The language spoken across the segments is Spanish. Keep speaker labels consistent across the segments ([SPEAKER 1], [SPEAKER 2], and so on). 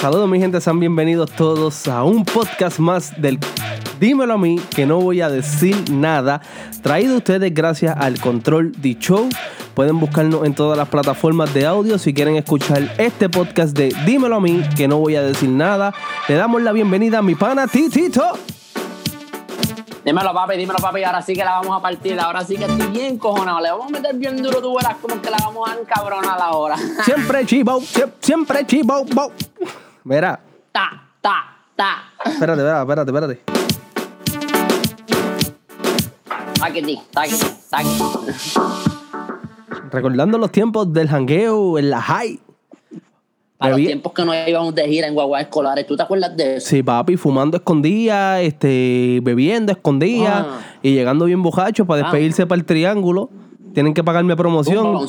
[SPEAKER 1] Saludos mi gente, sean bienvenidos todos a un podcast más del Dímelo a mí, que no voy a decir nada. Traído ustedes gracias al Control de Show. Pueden buscarnos en todas las plataformas de audio si quieren escuchar este podcast de Dímelo a mí, que no voy a decir nada. Le damos la bienvenida a mi pana Titito.
[SPEAKER 2] Dímelo, papi, dímelo, papi. Ahora sí que la vamos a partir. Ahora sí que estoy bien cojonado. Le vamos a meter bien duro, tú verás como que la vamos a encabronar ahora.
[SPEAKER 1] Siempre chivo, sie- siempre chivo, bo. Mira,
[SPEAKER 2] Ta, ta, ta.
[SPEAKER 1] espérate, espérate, espérate, espérate.
[SPEAKER 2] Taquiti, taquiti, taquiti.
[SPEAKER 1] Recordando los tiempos del jangueo en la high.
[SPEAKER 2] Para los tiempos que nos íbamos de gira en guaguas escolares, ¿tú te acuerdas de eso?
[SPEAKER 1] Sí, papi, fumando escondía, este, bebiendo escondía
[SPEAKER 2] Ah.
[SPEAKER 1] y llegando bien bojacho para despedirse para el triángulo. Tienen que pagarme promoción.
[SPEAKER 2] Un,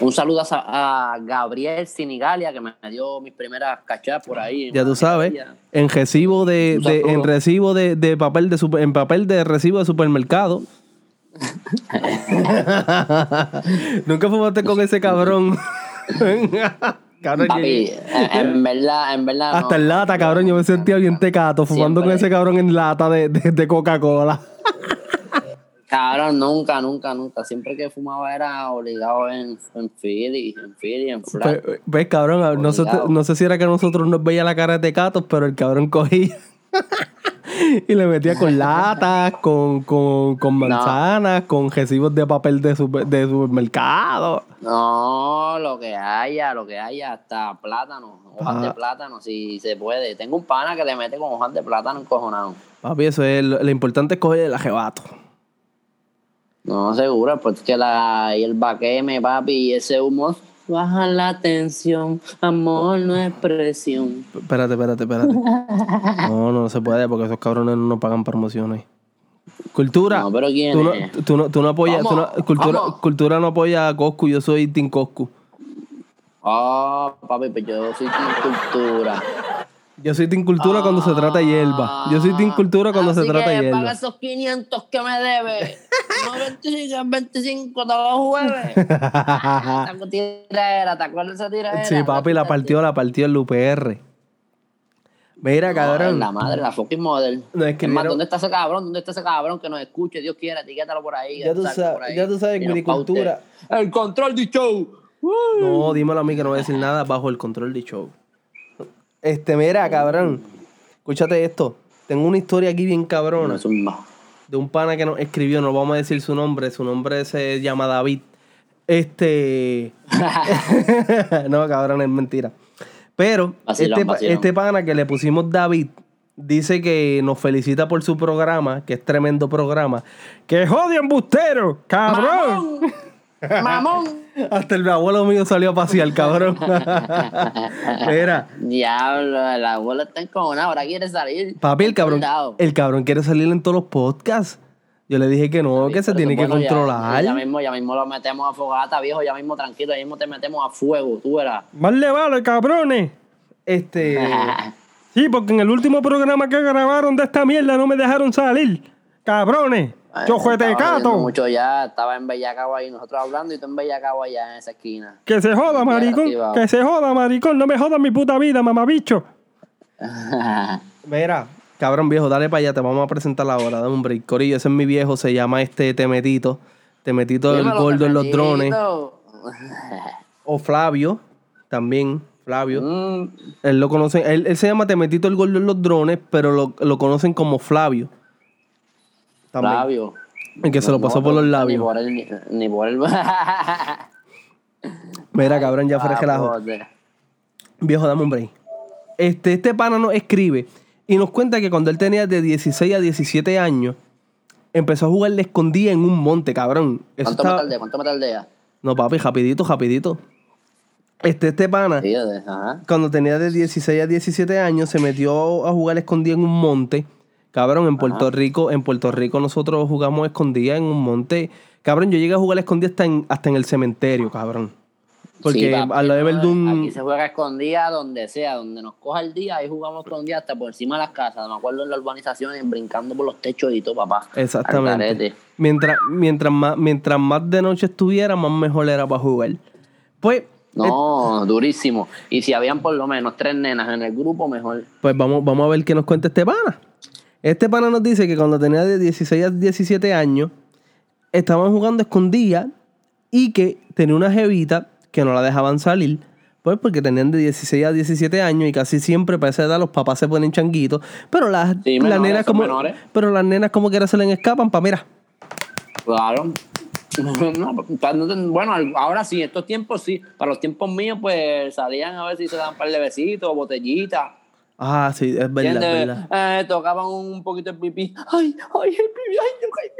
[SPEAKER 2] un saludo a, Gabriel Sinigalia, que me dio mis primeras cachadas por ahí.
[SPEAKER 1] Ya tú sabes, en recibo de, de- en recibo de, de papel de super- en papel de recibo de supermercado. Nunca fumaste con ese cabrón. Cabrón,
[SPEAKER 2] Papi, en, verdad, en verdad.
[SPEAKER 1] Hasta
[SPEAKER 2] no.
[SPEAKER 1] en lata, cabrón. Yo me sentía bien tecato fumando con ese cabrón en lata de, de- de Coca-Cola.
[SPEAKER 2] Cabrón, nunca, nunca, nunca. Siempre que fumaba era obligado en, en Philly, en Philly, en Flat.
[SPEAKER 1] Pues, ves, cabrón, no sé, no sé si era que a nosotros nos veía la cara de tecatos, pero el cabrón cogía y le metía con latas, con, con, con manzanas, con recibos de papel de, super- de supermercado.
[SPEAKER 2] No, lo que haya, lo que haya, hasta plátano, hojas
[SPEAKER 1] Ah.
[SPEAKER 2] de plátano, si se puede. Tengo un pana que le mete con hojas de plátano encojonado.
[SPEAKER 1] Papi, eso es lo, lo importante es coger el ajebato.
[SPEAKER 2] No, seguro, pues que la y el baqueme, papi, y ese humo. Baja la tensión, amor no es presión.
[SPEAKER 1] Espérate, espérate, espérate. No, no se puede porque esos cabrones no pagan promociones. Cultura.
[SPEAKER 2] No, pero ¿quién
[SPEAKER 1] tú no,
[SPEAKER 2] es?
[SPEAKER 1] tú no, tú no apoyas. tú no- cultura,
[SPEAKER 2] ¿Cómo?
[SPEAKER 1] cultura no apoya a Coscu, yo soy Team Coscu.
[SPEAKER 2] Oh, papi, pues yo soy sin cultura.
[SPEAKER 1] Yo soy Team Cultura cuando se trata de hierba. Yo soy Team Cultura cuando se trata de
[SPEAKER 2] que
[SPEAKER 1] hierba.
[SPEAKER 2] Paga esos 500 que me debe. No 25, en 25, todos los jueves. Esa tiradera, ¿te acuerdas de esa tiradera?
[SPEAKER 1] Sí, papi, la partió, la partió el UPR. Mira,
[SPEAKER 2] No,
[SPEAKER 1] cabrón.
[SPEAKER 2] La madre, la fucking model.
[SPEAKER 1] No, es que
[SPEAKER 2] es más,
[SPEAKER 1] mira-
[SPEAKER 2] ¿dónde está ese cabrón? ¿Dónde está ese cabrón que nos escuche? Dios quiera, etiquétalo por ahí.
[SPEAKER 1] Ya tú sabes-
[SPEAKER 2] por ahí.
[SPEAKER 1] ya tú sabes mi cultura-
[SPEAKER 2] El control de show.
[SPEAKER 1] No, dímelo a mí que no voy a decir nada bajo el control de show. Este, mira, cabrón. Escúchate esto. Tengo una historia aquí bien
[SPEAKER 2] No,
[SPEAKER 1] cabrona
[SPEAKER 2] es un ma-
[SPEAKER 1] de un pana que nos escribió. No vamos a decir su nombre. Su nombre se llama David. Este. no, cabrón, es mentira. Pero
[SPEAKER 2] Vacilón,
[SPEAKER 1] este,
[SPEAKER 2] vacilón.
[SPEAKER 1] este pana que le pusimos David dice que nos felicita por su programa, que es tremendo programa. ¡Que jode embustero! ¡Cabrón!
[SPEAKER 2] ¡Mamón!
[SPEAKER 1] Hasta el abuelo mío salió a pasear, cabrón. Mira,
[SPEAKER 2] Diablo, el abuelo está encojonado, ahora quiere salir.
[SPEAKER 1] papi, el cabrón, el cabrón quiere salir en todos los podcasts. Yo le dije que no, que se tiene que
[SPEAKER 2] bueno, ya-
[SPEAKER 1] controlar.
[SPEAKER 2] Ya, mismo, ya mismo lo metemos a fogata, viejo, ya mismo tranquilo, ya mismo te metemos a fuego, tú verás.
[SPEAKER 1] Más le vale, cabrones. Este. sí, porque en el último programa que grabaron de esta mierda no me dejaron salir. Cabrones. Yo fue
[SPEAKER 2] Estaba bebiendo
[SPEAKER 1] tecato.
[SPEAKER 2] mucho ya, estaba en Bellacabo ahí, nosotros hablando y tú en Bellacabo allá en esa esquina.
[SPEAKER 1] Que se joda, maricón. Que se joda, maricón. No me jodas mi puta vida, mamabicho. Mira, cabrón viejo, dale para allá, te vamos a presentar ahora, dame un break. Corillo, ese es mi viejo, se llama este Temetito. Temetito el
[SPEAKER 2] Dímelo,
[SPEAKER 1] gordo en los drones. O Flavio, también, Flavio.
[SPEAKER 2] Mm,
[SPEAKER 1] Él lo conocen, él, él se llama Temetito el gordo en los drones, pero lo, lo conocen como Flavio. También.
[SPEAKER 2] Flavio.
[SPEAKER 1] El que se lo
[SPEAKER 2] No,
[SPEAKER 1] pasó por los
[SPEAKER 2] Ni
[SPEAKER 1] labios.
[SPEAKER 2] por el. Ni, ni por el.
[SPEAKER 1] Mira, cabrón, ya fuera
[SPEAKER 2] Ah,
[SPEAKER 1] relajo. Viejo, dame un break. Este, este pana nos escribe y nos cuenta que cuando él tenía de 16 a 17 años, empezó a jugar de escondida en un monte, cabrón. Eso
[SPEAKER 2] ¿Cuánto me
[SPEAKER 1] estaba-
[SPEAKER 2] tardé? ¿Cuánto me tardé?
[SPEAKER 1] No, papi, rapidito, rapidito. Este, este pana, cuando tenía de 16 a 17 años, se metió a jugar escondida en un monte. Cabrón, en Puerto Rico, en Puerto Rico nosotros jugamos escondida en un monte. Cabrón, yo llegué a jugar escondida hasta en, hasta en el cementerio, cabrón. Porque
[SPEAKER 2] Sí, papi,
[SPEAKER 1] a lo de
[SPEAKER 2] no,
[SPEAKER 1] Verdún.
[SPEAKER 2] Aquí se juega escondida donde sea, donde nos coja el día, ahí jugamos escondida hasta por encima de las casas. Me acuerdo en las urbanizaciones, brincando por los techos y todo, papá. Al
[SPEAKER 1] Exactamente. Mientras, mientras, más, mientras más de noche estuviera, más mejor era para jugar. Pues
[SPEAKER 2] No, durísimo. Y si habían por lo menos tres nenas en el grupo, mejor.
[SPEAKER 1] Pues vamos, vamos a ver qué nos cuenta este pana. Este pana nos dice que cuando tenía de 16 a 17 años, estaban jugando escondida y que tenía una jevita que no la dejaban salir. Pues porque tenían de 16 a 17 años y casi siempre para esa edad los papás se ponen changuitos. Pero las,
[SPEAKER 2] Sí,
[SPEAKER 1] las
[SPEAKER 2] menores,
[SPEAKER 1] nenas como.
[SPEAKER 2] menores.
[SPEAKER 1] Pero las nenas como que se les escapan para mira.
[SPEAKER 2] Claro. No, bueno, ahora sí, estos tiempos sí. Para los tiempos míos, pues salían a ver si se daban un par de besitos, botellitas.
[SPEAKER 1] Ah, sí, es verdad, es verdad.
[SPEAKER 2] Eh, tocaban un poquito el pipí. ¡Ay, ay, el pipí! ¡Ay, toca el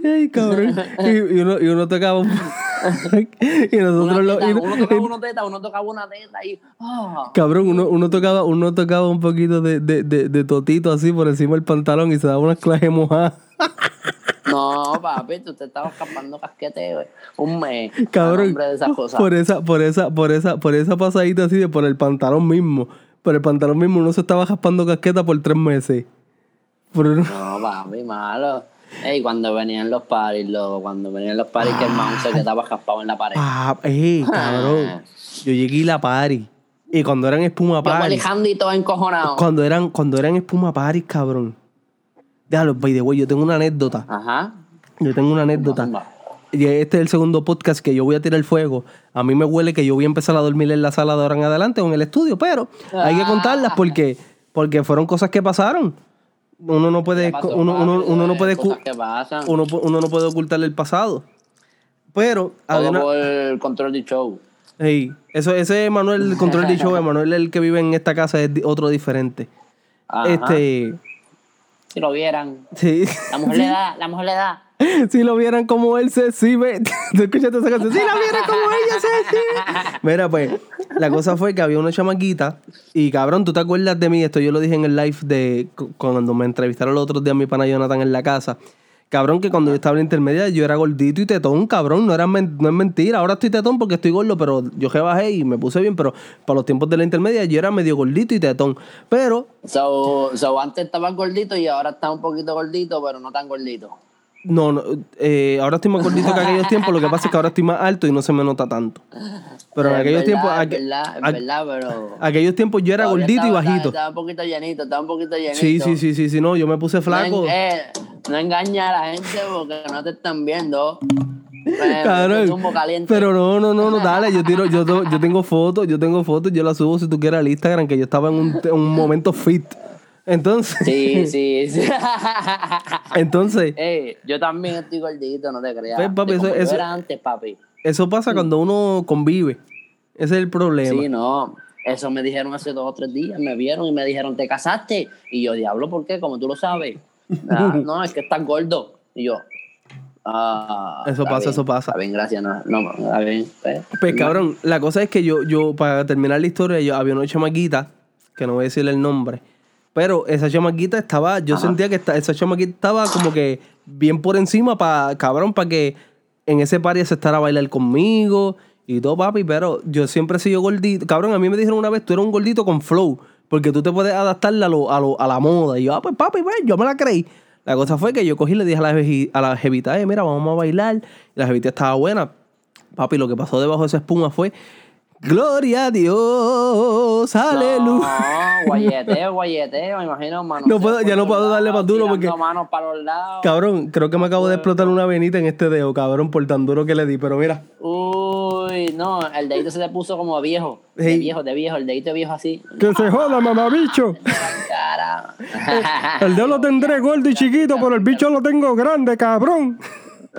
[SPEAKER 2] pipí!
[SPEAKER 1] Ay, cabrón. Y, y uno, y uno tocaba un... y nosotros
[SPEAKER 2] Una teta,
[SPEAKER 1] y-
[SPEAKER 2] uno tocaba una teta, uno tocaba una teta y. ah.
[SPEAKER 1] Cabrón, uno, uno tocaba, uno tocaba un poquito de, de, de, de totito así por encima del pantalón y se daba unas clases mojadas.
[SPEAKER 2] No, papi, tú te estabas escapando casquete, güey. Un mes.
[SPEAKER 1] Cabrón,
[SPEAKER 2] de esas cosas.
[SPEAKER 1] por esa, por esa, por esa, por esa pasadita así de por el pantalón mismo. Por el pantalón mismo uno se estaba jaspando casqueta por tres meses. Por uno-
[SPEAKER 2] No, papi, malo. Ey, cuando venían los paris, loco, cuando venían los paris que el mouse se quedaba jaspado en la pared.
[SPEAKER 1] Ah, eh, cabrón. Yo llegué a la party. Y cuando eran espuma
[SPEAKER 2] Yo
[SPEAKER 1] party.
[SPEAKER 2] Alejandro y todo encojonado.
[SPEAKER 1] Cuando eran, cuando eran espuma party, cabrón. Déjalo, by the way, yo tengo una anécdota.
[SPEAKER 2] Ajá.
[SPEAKER 1] Yo tengo una anécdota. Y este es el segundo podcast que yo voy a tirar fuego. A mí me huele que yo voy a empezar a dormir en la sala de ahora en adelante o en el estudio, pero hay que contarlas porque, porque fueron cosas que pasaron. Uno no puede,
[SPEAKER 2] ¿Qué pasó,
[SPEAKER 1] uno, uno- uno no puede, uno, uno no puede ocultarle el pasado. Pero
[SPEAKER 2] Todo
[SPEAKER 1] una-
[SPEAKER 2] por el control del show.
[SPEAKER 1] Ey, eso, ese es Manuel, el control de show, Manuel el que vive en esta casa es otro diferente.
[SPEAKER 2] Ajá.
[SPEAKER 1] Este,
[SPEAKER 2] Si lo vieran.
[SPEAKER 1] sí.
[SPEAKER 2] La mujer le da, la mujer le da.
[SPEAKER 1] si lo vieran como él se exhibe. ¿Tú escuchaste esa canción? Si lo vieran como ella se exhibe. Mira, pues, la cosa fue que había una chamaquita. Y cabrón, ¿tú te acuerdas de mí? Esto yo lo dije en el live de cu- cuando me entrevistaron los otros días mi pana Jonathan en la casa. Cabrón, que cuando yo estaba en la intermedia yo era gordito y tetón, cabrón. No, era no es mentira. Ahora estoy tetón porque estoy gordo, pero yo rebajé y me puse bien. Pero para los tiempos de la intermedia yo era medio gordito y tetón. Pero
[SPEAKER 2] So, so, antes estaba gordito y ahora está un poquito gordito, pero no tan gordito.
[SPEAKER 1] No, no eh, ahora estoy más gordito que aquellos tiempos. Lo que pasa es que ahora estoy más alto y no se me nota tanto. Pero en
[SPEAKER 2] Es
[SPEAKER 1] aquellos
[SPEAKER 2] verdad,
[SPEAKER 1] tiempos,
[SPEAKER 2] Es
[SPEAKER 1] aqu-
[SPEAKER 2] verdad, es verdad, pero.
[SPEAKER 1] aquellos tiempos yo era gordito y bajito.
[SPEAKER 2] Estaba un poquito llenito, estaba un poquito llenito.
[SPEAKER 1] Sí, sí, sí, sí, sí, no, yo me puse flaco.
[SPEAKER 2] No, eh, no engaña a la gente porque no te están viendo. Eh,
[SPEAKER 1] Cabrón.
[SPEAKER 2] zumbo caliente.
[SPEAKER 1] Pero no, no, no, no, dale, yo tiro, yo, yo tengo fotos, yo tengo fotos, yo las subo si tú quieres al Instagram, que yo estaba en un, en un momento fit. Entonces,
[SPEAKER 2] Sí, sí, sí.
[SPEAKER 1] entonces,
[SPEAKER 2] Ey, yo también estoy gordito, no te creas.
[SPEAKER 1] Pues, papi, eso- eso-
[SPEAKER 2] era antes, papi.
[SPEAKER 1] eso pasa cuando uno convive. Ese es el problema.
[SPEAKER 2] Sí, no. Eso me dijeron hace dos o tres días. Me vieron y me dijeron, ¿te casaste? Y yo, diablo, ¿por qué? Como tú lo sabes. "Ah, no, es que estás gordo. Y yo, ah.
[SPEAKER 1] Eso pasa,
[SPEAKER 2] bien,
[SPEAKER 1] eso pasa.
[SPEAKER 2] Está bien, gracias. No, no está bien. Pues,
[SPEAKER 1] Pues cabrón, la cosa es que yo, yo, para terminar la historia, yo había una chamaquita, que no voy a decirle el nombre, pero esa chamaquita estaba, yo sentía que esta- esa chamaquita estaba como que bien por encima para, cabrón, para que en ese party se estará a bailar conmigo y todo, papi, pero yo siempre he sido gordito. Cabrón, a mí me dijeron una vez, tú eres un gordito con flow, porque tú te puedes adaptar a, lo, a, lo- a la moda. Y yo, ah, pues papi, pues, yo me la creí. La cosa fue que yo cogí y le dije a la, a la jevita, eh, mira, vamos a bailar. Y la jevita estaba buena. Papi, lo que pasó debajo de esa espuma fue, gloria a Dios, aleluya.
[SPEAKER 2] No, guayeteo, guayeteo, me imagino, mano.
[SPEAKER 1] No puedo- ya no puedo darle más duro porque-
[SPEAKER 2] manos para los lados.
[SPEAKER 1] Cabrón, creo que me acabo de explotar una venita en este dedo, cabrón, por tan duro que le di. Pero mira,
[SPEAKER 2] Uy, no, el dedito se le puso como viejo. De
[SPEAKER 1] Sí.
[SPEAKER 2] viejo, de viejo, el dedito viejo así.
[SPEAKER 1] que se joda, mamabicho.
[SPEAKER 2] Cara.
[SPEAKER 1] El dedo lo tendré gordo y chiquito, pero el bicho lo tengo grande, cabrón.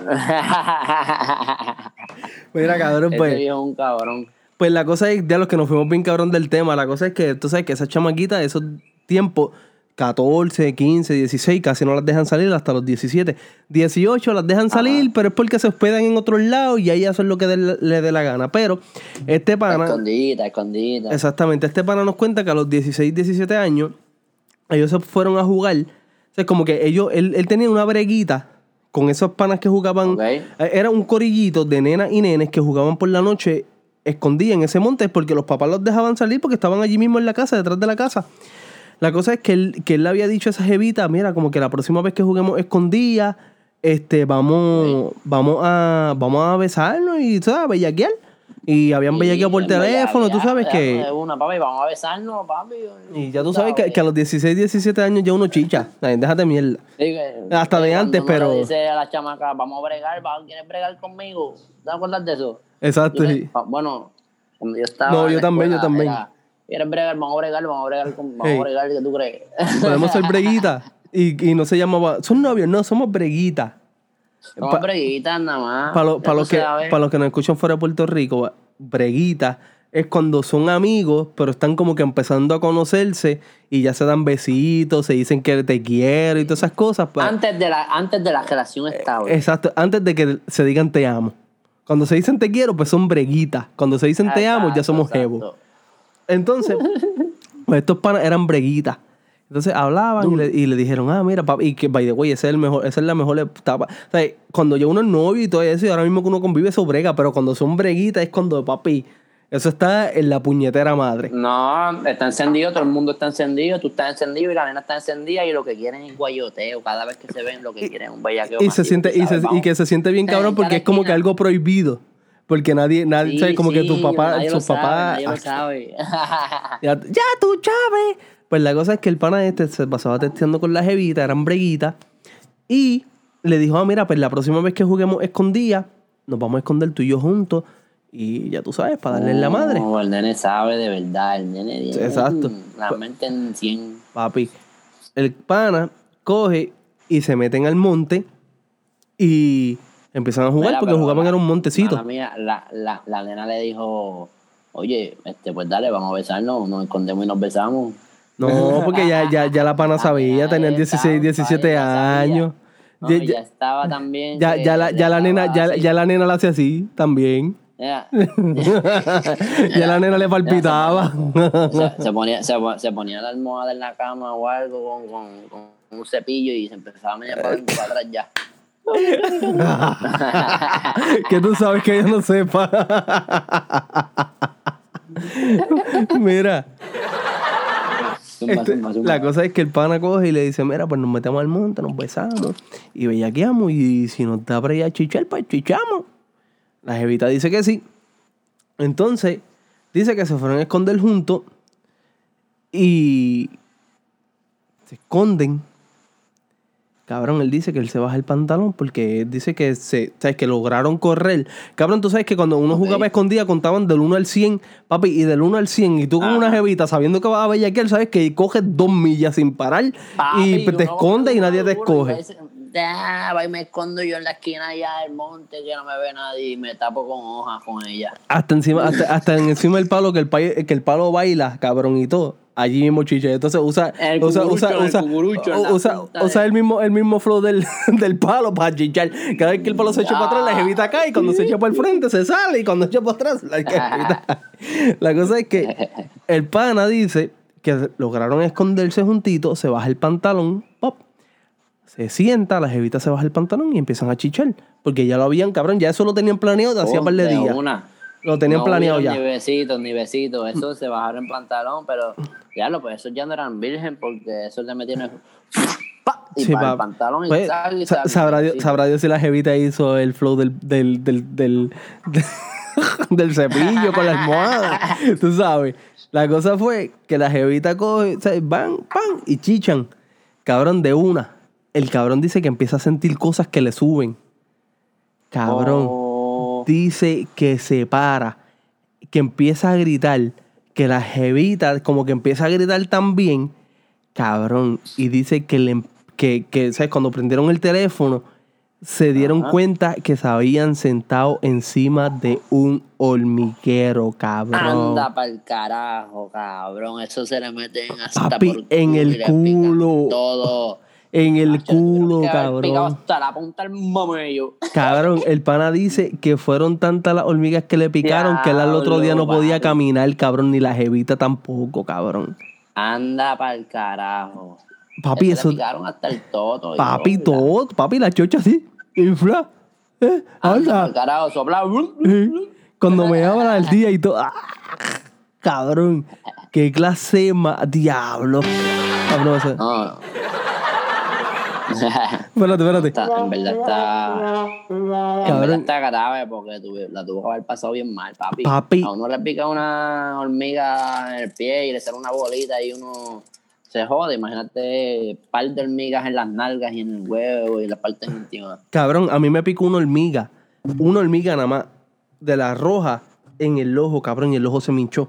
[SPEAKER 1] Mira, cabrón,
[SPEAKER 2] Ese
[SPEAKER 1] pues.
[SPEAKER 2] viejo es un cabrón.
[SPEAKER 1] Pues la cosa es, de los que nos fuimos bien cabrón del tema, la cosa es que tú sabes que esas chamaquitas, esos tiempos, 14, 15, 16, casi no las dejan salir hasta los 17. 18 las dejan salir, pero es porque se hospedan en otros lados y ahí hacen lo que le dé la gana. Pero este pana,
[SPEAKER 2] Escondida, escondida.
[SPEAKER 1] exactamente, este pana nos cuenta que a los 16, 17 años, ellos se fueron a jugar. O sea, como que ellos, él, él tenía una breguita con esos panas que jugaban. Eh, Era un corillito de nenas y nenes que jugaban por la noche escondida en ese monte porque los papás los dejaban salir porque estaban allí mismo en la casa, detrás de la casa. La cosa es que él, que él le había dicho a esa jevita, mira, como que la próxima vez que juguemos escondida, este, vamos, vamos a, vamos a besarnos y, ¿sabes? Bellaquear. Y habían bellaqueado por teléfono, tú sabes que.
[SPEAKER 2] de Una, papi, vamos a besarnos, papi.
[SPEAKER 1] Y ya tú sabes que, que a los 16, 17 años ya uno chicha. Déjate mierda.
[SPEAKER 2] Sí, que-
[SPEAKER 1] Hasta
[SPEAKER 2] que
[SPEAKER 1] de antes, pero-
[SPEAKER 2] dice a la chamaca, vamos a bregar, ¿quieres bregar conmigo? ¿Te acuerdas de eso?
[SPEAKER 1] Exacto.
[SPEAKER 2] Yo le-
[SPEAKER 1] sí.
[SPEAKER 2] pa- bueno, cuando yo estaba.
[SPEAKER 1] No, yo también, yo también.
[SPEAKER 2] era, ¿Quieres bregar? Vamos a bregar, vamos a bregar, con- vamos a bregar, ¿qué tú crees?
[SPEAKER 1] Podemos ser breguitas. Y, y no se llamaba. Son novios, no, somos breguitas.
[SPEAKER 2] Somos breguitas nada más.
[SPEAKER 1] Para
[SPEAKER 2] ya
[SPEAKER 1] los
[SPEAKER 2] tú
[SPEAKER 1] que, pa' los que nos escuchan fuera de Puerto Rico, breguita es cuando son amigos, pero están como que empezando a conocerse y ya se dan besitos, se dicen que te quiero y todas esas cosas. pa-
[SPEAKER 2] Antes de la, antes de la relación estable.
[SPEAKER 1] Exacto, antes de que se digan te amo. Cuando se dicen te quiero, pues son breguitas. Cuando se dicen te amo, ya somos jevos. Entonces, pues estos panas eran breguitas. Entonces hablaban y le, y le dijeron, ah, mira, papi, y que, by the way, esa es, el mejor, esa es la mejor etapa. O sea, cuando ya uno es novio y todo eso, y ahora mismo que uno convive, eso brega, pero cuando son breguitas es cuando, papi, eso está en la puñetera madre.
[SPEAKER 2] No, está encendido, todo el mundo está encendido, tú estás encendido y la nena está encendida y lo que quieren es guayoteo. Cada vez que se ven, lo que quieren es un bellaqueo.
[SPEAKER 1] Y se
[SPEAKER 2] masivo,
[SPEAKER 1] siente, y,
[SPEAKER 2] sabes,
[SPEAKER 1] se- y
[SPEAKER 2] vamos.
[SPEAKER 1] que se siente bien cabrón porque es como que algo prohibido. Porque nadie, nadie,
[SPEAKER 2] Sí,
[SPEAKER 1] ¿sabes? Como que tu papá,
[SPEAKER 2] nadie
[SPEAKER 1] sus papás.
[SPEAKER 2] sabe, sabe.
[SPEAKER 1] Ya, ya tú, Chávez. Pues la cosa es que el pana este se pasaba testeando con la jevita, eran breguitas. Y le dijo, ah, mira, pues la próxima vez que juguemos escondida, nos vamos a esconder tú y yo juntos. Y ya tú sabes, para darle en la madre.
[SPEAKER 2] No, el nene sabe de verdad, el nene tiene
[SPEAKER 1] Exacto.
[SPEAKER 2] la mente en 100.
[SPEAKER 1] Papi, el pana coge y se meten al monte y empiezan a jugar
[SPEAKER 2] Mira,
[SPEAKER 1] porque jugaban en un montecito.
[SPEAKER 2] mía, la, la, la nena le dijo, oye, este, pues dale, vamos a besarnos, nos escondemos y nos besamos.
[SPEAKER 1] No, porque ya, ya, ya la pana sabía, tenían 16, 17 años.
[SPEAKER 2] No,
[SPEAKER 1] Ya-
[SPEAKER 2] estaba también.
[SPEAKER 1] Ya, ya, la, ya la nena, ya, ya la nena la hace así también.
[SPEAKER 2] Ya.
[SPEAKER 1] ya la nena le palpitaba.
[SPEAKER 2] se, se ponía, se, se ponía la almohada en la cama o algo con, con, con un cepillo y se empezaba a meter para y atrás ya.
[SPEAKER 1] que tú sabes que ella no sepa. Mira, este, la cosa es que el pana coge y le dice, mira, pues nos metemos al monte, nos besamos y bellaqueamos y si nos da para ir a chichar, pues chichamos. La jevita dice que sí. Entonces, dice que se fueron a esconder juntos y se esconden. Cabrón, él dice que él se baja el pantalón porque él dice que se, ¿sabes? que lograron correr. Cabrón, tú sabes que cuando uno jugaba escondida contaban del 1 al 100, papi, y del 1 al 100, y tú con una jevita sabiendo que vas a bellaquear, sabes que coges dos millas sin parar
[SPEAKER 2] Papi,
[SPEAKER 1] y te escondes y nadie te escoge.
[SPEAKER 2] Va y me escondo yo en la esquina allá del monte que no me ve nadie y me tapo con hojas con ella.
[SPEAKER 1] Hasta encima, hasta, hasta en encima del palo que el, pa- que el palo baila, cabrón, y todo. Allí mismo chiche. Entonces usa,
[SPEAKER 2] El
[SPEAKER 1] usa,
[SPEAKER 2] cucurucho,
[SPEAKER 1] usa,
[SPEAKER 2] el
[SPEAKER 1] usa, usa, usa el mismo, el mismo flow del, del palo para chichar. Cada vez que el palo se echa para atrás, la jevita cae. Y cuando se echa para el frente, se sale. Y cuando echa para atrás, la jevita. La cosa es que el pana dice que lograron esconderse juntitos, se baja el pantalón, se sienta, la jevita se baja el pantalón y empiezan a chichar. Porque ya lo habían, cabrón, ya eso lo tenían planeado de hacía
[SPEAKER 2] Oh,
[SPEAKER 1] par de días.
[SPEAKER 2] una.
[SPEAKER 1] Lo tenían
[SPEAKER 2] No
[SPEAKER 1] planeado ya.
[SPEAKER 2] Ni besitos, ni besitos. Eso se bajaron en pantalón, pero ya lo, pues esos ya no eran virgen porque eso le metieron ¡pa! y
[SPEAKER 1] Sí,
[SPEAKER 2] para el pantalón y
[SPEAKER 1] pues,
[SPEAKER 2] sal y sal.
[SPEAKER 1] sabrá, Dios,
[SPEAKER 2] Sí.
[SPEAKER 1] sabrá Dios si la jevita hizo el flow del, del, del, del, del cepillo con la almohada. Tú sabes. La cosa fue que la jevita coge, o sea, van, pan, y chichan. Cabrón, de una. El cabrón dice que empieza a sentir cosas que le suben. Cabrón.
[SPEAKER 2] Oh,
[SPEAKER 1] Dice que se para, que empieza a gritar, que la jevita como que empieza a gritar también, cabrón, y dice que, le, em, que, que ¿sabes? Cuando prendieron el teléfono, se dieron
[SPEAKER 2] Ajá.
[SPEAKER 1] cuenta que se habían sentado encima de un hormiguero, cabrón.
[SPEAKER 2] anda pa'l carajo, cabrón. Eso se le meten hasta
[SPEAKER 1] Papi,
[SPEAKER 2] por
[SPEAKER 1] en
[SPEAKER 2] culo
[SPEAKER 1] el culo.
[SPEAKER 2] Todo.
[SPEAKER 1] En el culo, cabrón.
[SPEAKER 2] hasta la punta del mamello.
[SPEAKER 1] Cabrón, el pana dice que fueron tantas las hormigas que le picaron que él al otro día no podía caminar, cabrón, ni la jevita tampoco, cabrón.
[SPEAKER 2] Anda pa'l carajo.
[SPEAKER 1] Papi,
[SPEAKER 2] Eso le picaron hasta el toto.
[SPEAKER 1] Papi,
[SPEAKER 2] todo.
[SPEAKER 1] todo. Papi, la chocha así. Infla. Eh,
[SPEAKER 2] Anda pa'l carajo, sopla.
[SPEAKER 1] Eh, Cuando me habla al día y todo. ¡ah! Cabrón. Qué clase más. Diablo. Cabrón, o sea,
[SPEAKER 2] No.
[SPEAKER 1] Espérate, espérate.
[SPEAKER 2] Está- en verdad está. En verdad está grave porque tuve- la tuvo que haber pasado bien mal, papi.
[SPEAKER 1] Papi.
[SPEAKER 2] A uno le pica una hormiga en el pie y le sale una bolita y uno se jode. Imagínate par de hormigas en las nalgas y en el huevo y las partes íntimas.
[SPEAKER 1] Cabrón, a mí me picó una hormiga. Una hormiga nada más. De la roja en el ojo, cabrón, y el ojo se me hinchó.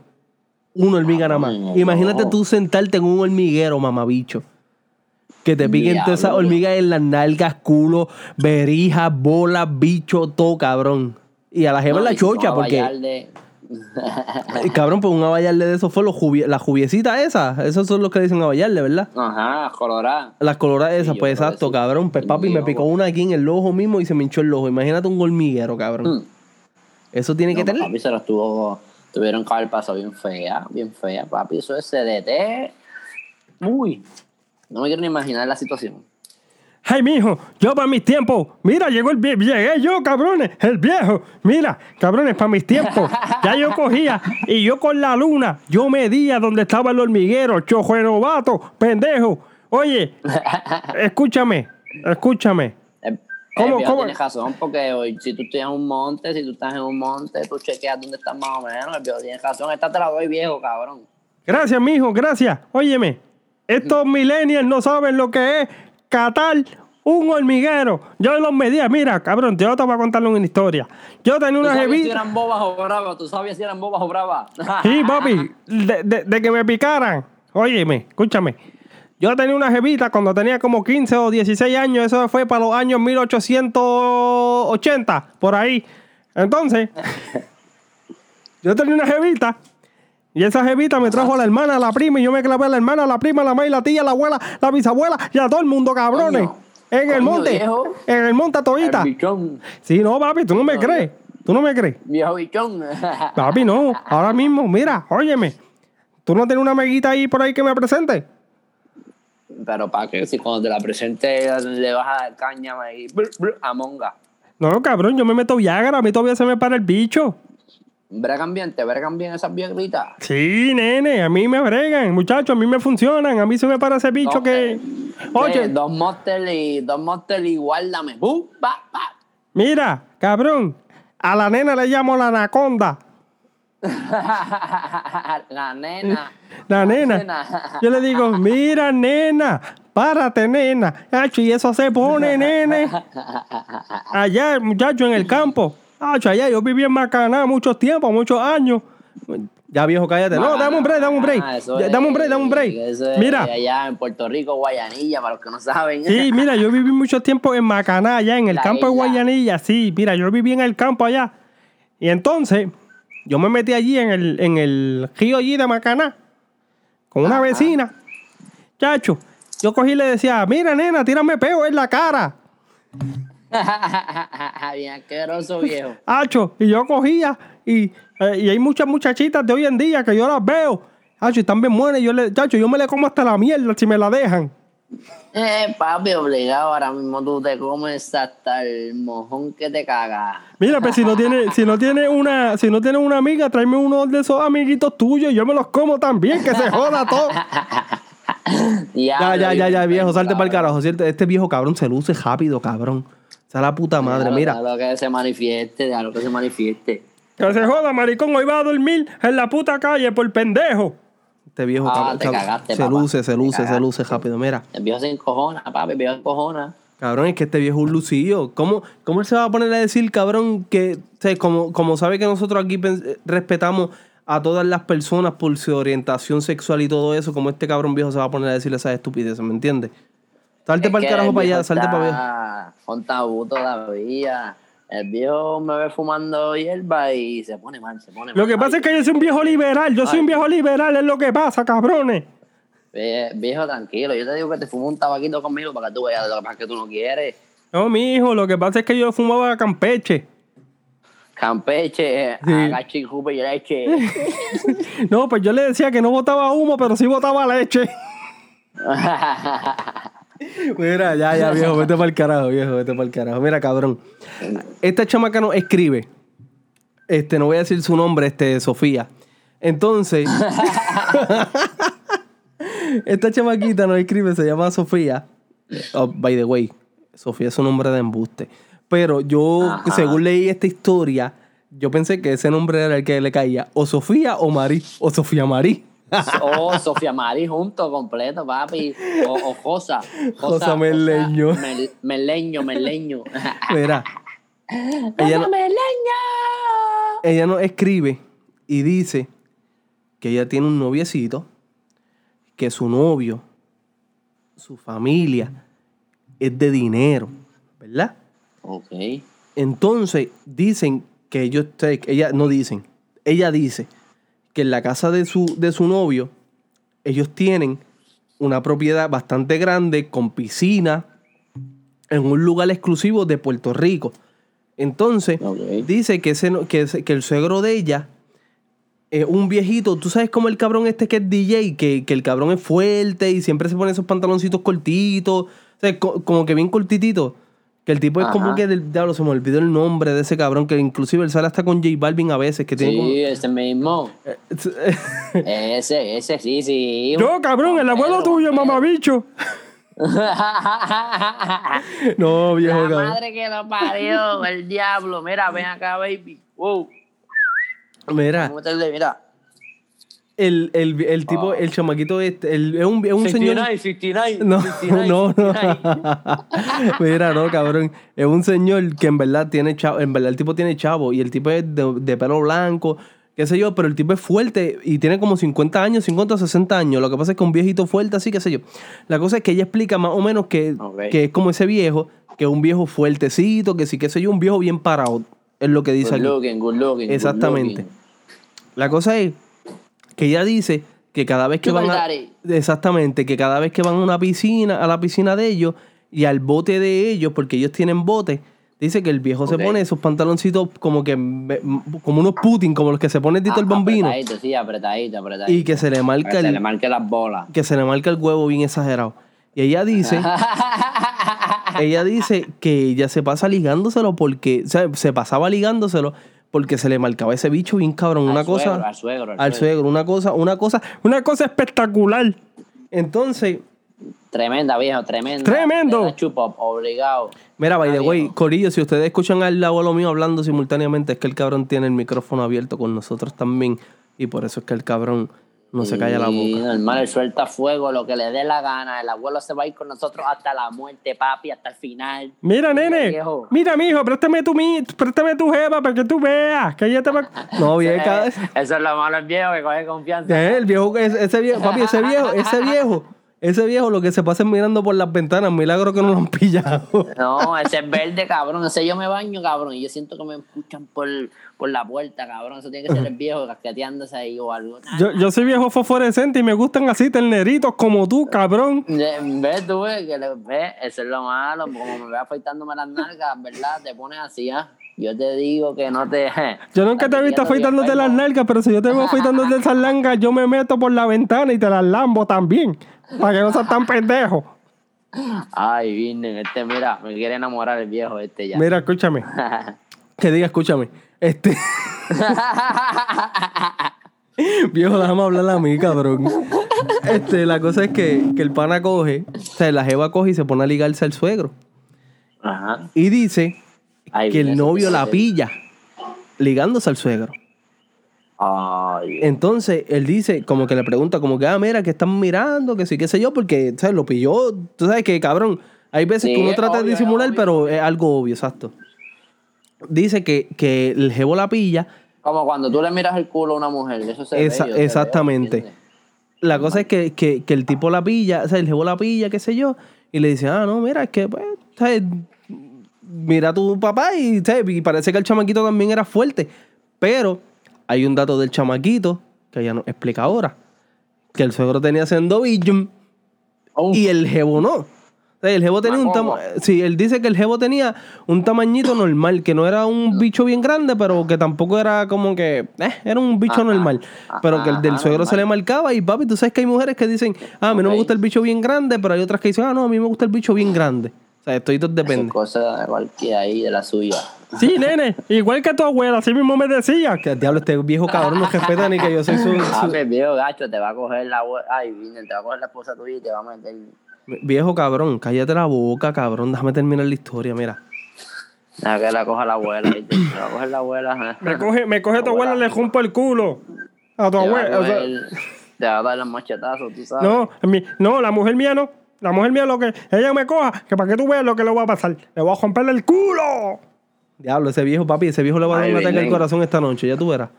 [SPEAKER 1] Una hormiga nada más. Imagínate tú sentarte en un hormiguero, mamabicho. Que te piquen todas esas hormigas en las nalgas, culo, berijas, bolas, bicho, todo, cabrón. Y a la la
[SPEAKER 2] No, son
[SPEAKER 1] chocha, porque. Cabrón, pues un avallarle de eso fue los juvie- la juviecita esa. Esos son los que dicen avallarle, ¿verdad?
[SPEAKER 2] Ajá, colorada.
[SPEAKER 1] Las coloradas esas, pues exacto, cabrón. Pues papi me picó una aquí en el ojo mismo y se me hinchó el ojo. Imagínate un hormiguero, cabrón.
[SPEAKER 2] Mm.
[SPEAKER 1] Eso tiene que tener.
[SPEAKER 2] papi se los tuvo, tuvieron que haber pasado bien fea, bien fea, papi. Eso es CDT. Uy, no me quiero ni imaginar la situación.
[SPEAKER 3] Ay, mijo, yo para mis tiempos, mira, llegó el viejo, llegué yo, cabrones, el viejo, mira, cabrones, para mis tiempos, ya yo cogía y yo con la luna, yo medía donde estaba el hormiguero, chojo de novato, pendejo. Oye, escúchame, escúchame.
[SPEAKER 2] El,
[SPEAKER 3] ¿Cómo,
[SPEAKER 2] el viejo
[SPEAKER 3] cómo?
[SPEAKER 2] tiene razón, porque hoy, si tú estás en un monte, si tú estás en un monte, tú chequeas dónde estás más o menos. El viejo tiene razón. Esta te la doy viejo, cabrón.
[SPEAKER 3] Gracias, mijo, gracias. Óyeme, estos millennials no saben lo que es catar un hormiguero. Yo los medía, mira, cabrón, yo te voy a contarle una historia. Yo tenía
[SPEAKER 2] ¿Tú
[SPEAKER 3] una
[SPEAKER 2] sabías si
[SPEAKER 3] jevita.
[SPEAKER 2] eran bobas o bravas? ¿Tú sabías si eran bobas o bravas?
[SPEAKER 3] Sí, papi, de, de- de que me picaran. Óyeme, escúchame. Yo tenía una jevita cuando tenía como 15 o 16 años. Eso fue para los años 1880, por ahí. Entonces, yo tenía una jevita. Y esa jevita me trajo a la hermana, a la prima, y yo me clavé a la hermana, a la prima, a la madre, la tía, la abuela, la bisabuela, y a todo el mundo, cabrones.
[SPEAKER 2] Coño,
[SPEAKER 3] en el monte.
[SPEAKER 2] viejo.
[SPEAKER 3] En el monte,
[SPEAKER 2] bichón.
[SPEAKER 3] Sí, no, papi, tú no me crees. Tú no me crees.
[SPEAKER 2] Viejo bichón.
[SPEAKER 3] Papi, no. Ahora mismo, mira, óyeme. ¿Tú no tienes una amiguita ahí por ahí que me presente?
[SPEAKER 2] Pero para que si cuando te la presente le vas a dar caña ahí, a monga.
[SPEAKER 3] No, cabrón, yo me meto Viagra, a mí todavía se me para el bicho.
[SPEAKER 2] Bregan bien, te bregan bien esas viejitas.
[SPEAKER 3] Sí, nene, a mí me bregan, muchachos, a mí me funcionan, a mí se me para ese bicho que... Oye,
[SPEAKER 2] dos Monster y dos Monster y guárdame. Bu, ba, ba.
[SPEAKER 3] mira, cabrón, a la nena le llamo la anaconda.
[SPEAKER 2] la nena.
[SPEAKER 3] La nena. Yo le digo, mira, nena, párate, nena. Y eso se pone, nene. Allá, muchacho, en el campo. Acho, allá yo viví en Macaná muchos tiempos, muchos años.
[SPEAKER 1] Ya viejo, cállate. No, dame un break, dame un break.
[SPEAKER 2] Ah,
[SPEAKER 1] Ya, Dame un break, dame un break.
[SPEAKER 2] eso es
[SPEAKER 3] Mira.
[SPEAKER 2] allá en Puerto Rico, Guayanilla, para los que no saben.
[SPEAKER 3] Sí, mira, yo viví mucho tiempo en Macaná, allá en el
[SPEAKER 2] La
[SPEAKER 3] campo de. Guayanilla. Sí, mira, yo viví en el campo allá. Y entonces, yo me metí allí en el, en el río allí de Macaná, con una vecina. Chacho, yo cogí y le decía, mira, nena, tírame peo en la cara.
[SPEAKER 2] Bien asqueroso, viejo.
[SPEAKER 3] Hacho, y yo cogía y, eh, y hay muchas muchachitas de hoy en día que yo las veo. Hacho, y están bien buenas. Yo le, chacho, yo me le como hasta la mierda si me la dejan.
[SPEAKER 2] Eh, papi, obligado. Ahora mismo tú te comes hasta el mojón que te caga.
[SPEAKER 3] Mira, pues si no tiene, si no tiene una, si no tiene una amiga, tráeme uno de esos amiguitos tuyos y yo me los como también, que se joda todo.
[SPEAKER 1] Ya, ya, ya, ya, viejo, salte para el carajo. Este viejo cabrón se luce rápido, cabrón. Esa es la puta madre,
[SPEAKER 2] Déjalo-
[SPEAKER 1] mira.
[SPEAKER 2] déjalo que se manifieste, déjalo que se manifieste.
[SPEAKER 3] Que se joda, maricón, hoy va a dormir en la puta calle por pendejo.
[SPEAKER 1] Este viejo
[SPEAKER 2] Ah,
[SPEAKER 1] cabrón
[SPEAKER 2] te
[SPEAKER 1] se-
[SPEAKER 2] cagaste,
[SPEAKER 1] se
[SPEAKER 2] papá.
[SPEAKER 1] luce, se luce, se luce rápido. Mira,
[SPEAKER 2] El viejo se encojona, papi, el viejo se encojona.
[SPEAKER 1] cabrón, es que este viejo es un lucillo. ¿Cómo, cómo él se va a poner a decir, cabrón, que, o sea, como, como sabe que nosotros aquí pens- respetamos a todas las personas por su orientación sexual y todo eso, como este cabrón viejo se va a poner a decirle esas estupideces, ¿me entiendes? Salte
[SPEAKER 2] Es
[SPEAKER 1] para el carajo para allá, salte para allá.
[SPEAKER 2] Con tabú todavía. El viejo me ve fumando hierba y se pone mal, se pone mal.
[SPEAKER 3] Lo que pasa es que yo soy un viejo liberal, yo soy un viejo liberal, es lo que pasa, cabrones.
[SPEAKER 2] Vie- Viejo, tranquilo. Yo te digo que te fumo un tabaquito conmigo para que tú veas lo que pasa que tú no quieres.
[SPEAKER 3] No, mi hijo, lo que pasa es que yo fumaba campeche.
[SPEAKER 2] Campeche,
[SPEAKER 3] Sí.
[SPEAKER 2] y leche.
[SPEAKER 3] No, pues yo le decía que no botaba humo, pero sí botaba leche.
[SPEAKER 1] Mira, ya, ya, viejo, vete para el carajo, viejo, vete para el carajo. Mira, cabrón. Esta chamaca nos escribe. Este, no voy a decir su nombre, este, Sofía. Entonces, esta chamaquita nos escribe, se llama Sofía. Oh, by the way, Sofía es un nombre de embuste. Pero yo,
[SPEAKER 2] Ajá.
[SPEAKER 1] según leí esta historia, yo pensé que ese nombre era el que le caía. O Sofía o Marí. O Sofía Marí.
[SPEAKER 2] Oh, Sofía Mari junto, completo, papi. O, o Josa.
[SPEAKER 1] Josa.
[SPEAKER 2] Mel- meleño, meleño.
[SPEAKER 1] Mira. ella, no- ella nos escribe y dice que ella tiene un noviecito, que su novio, su familia, es de dinero, ¿verdad?
[SPEAKER 2] Ok.
[SPEAKER 1] Entonces dicen que ellos, ella no dicen, ella dice que en la casa de su, de su novio, ellos tienen una propiedad bastante grande con piscina en un lugar exclusivo de Puerto Rico. Entonces, dice que, ese, que, que el suegro de ella es un viejito. Tú sabes como el cabrón este que es DJ, que, que el cabrón es fuerte y siempre se pone esos pantaloncitos cortitos, o sea, co- como que bien cortitito. Que el tipo es como que del diablo, se me olvidó el nombre de ese cabrón, que inclusive él sale hasta con J Balvin a veces, que tiene
[SPEAKER 2] Sí, ese mismo.
[SPEAKER 1] como.
[SPEAKER 2] Ese, ese, sí, sí.
[SPEAKER 3] Yo, cabrón, el abuelo tuyo, mamabicho.
[SPEAKER 1] no, viejo
[SPEAKER 2] La
[SPEAKER 1] cabrón.
[SPEAKER 2] madre que lo parió, el diablo. Mira, ven acá, baby. Wow.
[SPEAKER 1] Mira,
[SPEAKER 2] mira.
[SPEAKER 1] El, el, el tipo, el chamaquito este, el- es un, es un señor.
[SPEAKER 2] 69, 69,
[SPEAKER 1] No,
[SPEAKER 2] 69,
[SPEAKER 1] no, no.
[SPEAKER 2] 69.
[SPEAKER 1] Mira, no, cabrón. Es un señor que en verdad tiene chavo, en verdad el tipo tiene chavo y el tipo es de, de pelo blanco, qué sé yo, pero el tipo es fuerte y tiene como 50 años, 50 o 60 años. Lo que pasa es que un viejito fuerte así, qué sé yo. La cosa es que ella explica más o menos que, que es como ese viejo, que es un viejo fuertecito, que sí, qué sé yo, un viejo bien parado. Es lo que dice
[SPEAKER 2] Good
[SPEAKER 1] aquí.
[SPEAKER 2] looking, good looking. good
[SPEAKER 1] Exactamente.
[SPEAKER 2] looking.
[SPEAKER 1] La cosa es que ella dice que cada vez que van a, exactamente, que cada vez que van a una piscina, a la piscina de ellos y al bote de ellos, porque ellos tienen bote, dice que el viejo se pone esos pantaloncitos como que como unos Putin, como los que se pone Tito el
[SPEAKER 2] Ah,
[SPEAKER 1] Bambino
[SPEAKER 2] Apretadito, sí, apretadito, apretadito.
[SPEAKER 1] y que se le marca
[SPEAKER 2] se le marque las bolas.
[SPEAKER 1] que se le marca el huevo bien exagerado. Y ella dice, ella dice que ella se pasa ligándoselo porque, o sea, se pasaba ligándoselo porque se le marcaba ese bicho bien cabrón, una cosa
[SPEAKER 2] al suegro, al
[SPEAKER 1] al
[SPEAKER 2] suegro.
[SPEAKER 1] suegro, una cosa, una cosa,
[SPEAKER 3] Una cosa espectacular.
[SPEAKER 1] entonces,
[SPEAKER 2] Tremenda, viejo, tremenda.
[SPEAKER 3] Tremendo.
[SPEAKER 2] Chupa, obligado.
[SPEAKER 1] mira, by the way. Corillo, si ustedes escuchan al abuelo mío hablando simultáneamente, es que el cabrón tiene el micrófono abierto con nosotros también y por eso es que el cabrón no se calla la boca.
[SPEAKER 2] normal, él suelta fuego, lo que le dé la gana. El abuelo se va a ir con nosotros hasta la muerte, papi, hasta el final.
[SPEAKER 3] Mira, nene.
[SPEAKER 2] viejo.
[SPEAKER 3] Mira, mijo, préstame tu, préstame tu jeva para que tú veas. Que ella te va.
[SPEAKER 1] No,
[SPEAKER 2] Eh,
[SPEAKER 1] cada-
[SPEAKER 2] eso es lo malo el viejo que coge confianza.
[SPEAKER 1] Eh, el viejo, ese, ese viejo, papi, ese viejo, ese viejo, ese viejo lo que se pasa es mirando por las ventanas, milagro que no lo han pillado.
[SPEAKER 2] No, ese es verde, cabrón. Ese yo me baño, cabrón. Y yo siento que me escuchan por, por la puerta, cabrón. Eso tiene que ser el viejo casqueteándose ahí o algo.
[SPEAKER 3] Yo, yo soy viejo fosforescente y me gustan así terneritos como tú, cabrón.
[SPEAKER 2] Ves tú, ves, que le, ves, eso es lo malo. Como me ve afeitándome las nalgas, ¿verdad? Te pones así, ¿ah? Yo te digo que no te.
[SPEAKER 3] Yo nunca te he visto afeitándote las nalgas, pero si yo te veo afeitándote esas nalgas, yo me meto por la ventana y te las lambo también. Para que no seas tan pendejo.
[SPEAKER 2] Ay, Virgen, este, mira, me quiere enamorar el viejo este ya.
[SPEAKER 3] Mira, escúchame.
[SPEAKER 1] Que diga, escúchame, este, viejo, déjame hablar a mí, cabrón. Este, la cosa es que, que el pana coge, o sea, la jeva coge y se pone a ligarse al suegro.
[SPEAKER 2] Ajá.
[SPEAKER 1] Y dice
[SPEAKER 2] Ay,
[SPEAKER 1] que el novio la pilla ligándose al suegro.
[SPEAKER 2] Ay,
[SPEAKER 1] Entonces, él dice, como que le pregunta, como que, ah, mira, que están mirando, que sí, qué sé yo, porque, ¿sabes? Lo pilló. Tú sabes que, cabrón, hay veces
[SPEAKER 2] Sí,
[SPEAKER 1] que uno trata de
[SPEAKER 2] obvio,
[SPEAKER 1] disimular, pero es algo obvio, exacto. Dice que, que el jevo la pilla.
[SPEAKER 2] Como cuando tú le miras el culo a una mujer, eso se
[SPEAKER 1] Esa-
[SPEAKER 2] ve.
[SPEAKER 1] exactamente. La cosa es que, que, que el tipo la pilla, o sea, el jevo la pilla, qué sé yo, y le dice, ah, no, mira, es que, pues, ¿sabes? Mira a tu papá y, ¿sabes? y parece que el chamaquito también era fuerte. Pero hay un dato del chamaquito que ella nos explica ahora. Que el suegro tenía sendo
[SPEAKER 2] Uf,
[SPEAKER 1] y el jevo no. El jevo tenía un tamaño. Sí, él dice que el jevo tenía un tamañito normal, que no era un bicho bien grande, pero que tampoco era como que. Eh, era un bicho
[SPEAKER 2] Ajá,
[SPEAKER 1] normal. Pero que el del
[SPEAKER 2] ajá,
[SPEAKER 1] suegro se le marcaba. Y papi, tú sabes que hay mujeres que dicen, ah, a mí no me gusta el bicho bien grande, pero hay otras que dicen, ah, no, a mí me gusta el bicho bien grande. O sea, esto y todo depende.
[SPEAKER 2] es cosa de cualquiera ahí, de la suya.
[SPEAKER 3] Sí, nene. Igual que tu abuela, así mismo me decía.
[SPEAKER 1] Que diablo, este viejo cabrón no respeta ni que yo soy su.
[SPEAKER 2] Ah,
[SPEAKER 1] su-
[SPEAKER 2] el viejo gacho te va a coger la abue- Ay, te va a coger la esposa tuya y te va a meter.
[SPEAKER 1] Viejo cabrón, cállate la boca, cabrón. Déjame terminar la historia, mira.
[SPEAKER 2] Deja que la coja la abuela. La coge la abuela.
[SPEAKER 3] Me coge, me coge tu abuela, le rompo el culo. A tu
[SPEAKER 2] Te va a
[SPEAKER 3] abuela. o sea,
[SPEAKER 2] coger- te va a dar los machetazos, tú sabes.
[SPEAKER 3] no, mi- no, la mujer mía no. La mujer mía lo que ella me coja, que para que tú veas lo que le va a pasar. Le voy a romperle el culo.
[SPEAKER 1] Diablo, ese viejo, papi, ese viejo le va a dar un ataque al corazón esta noche, ya tú verás.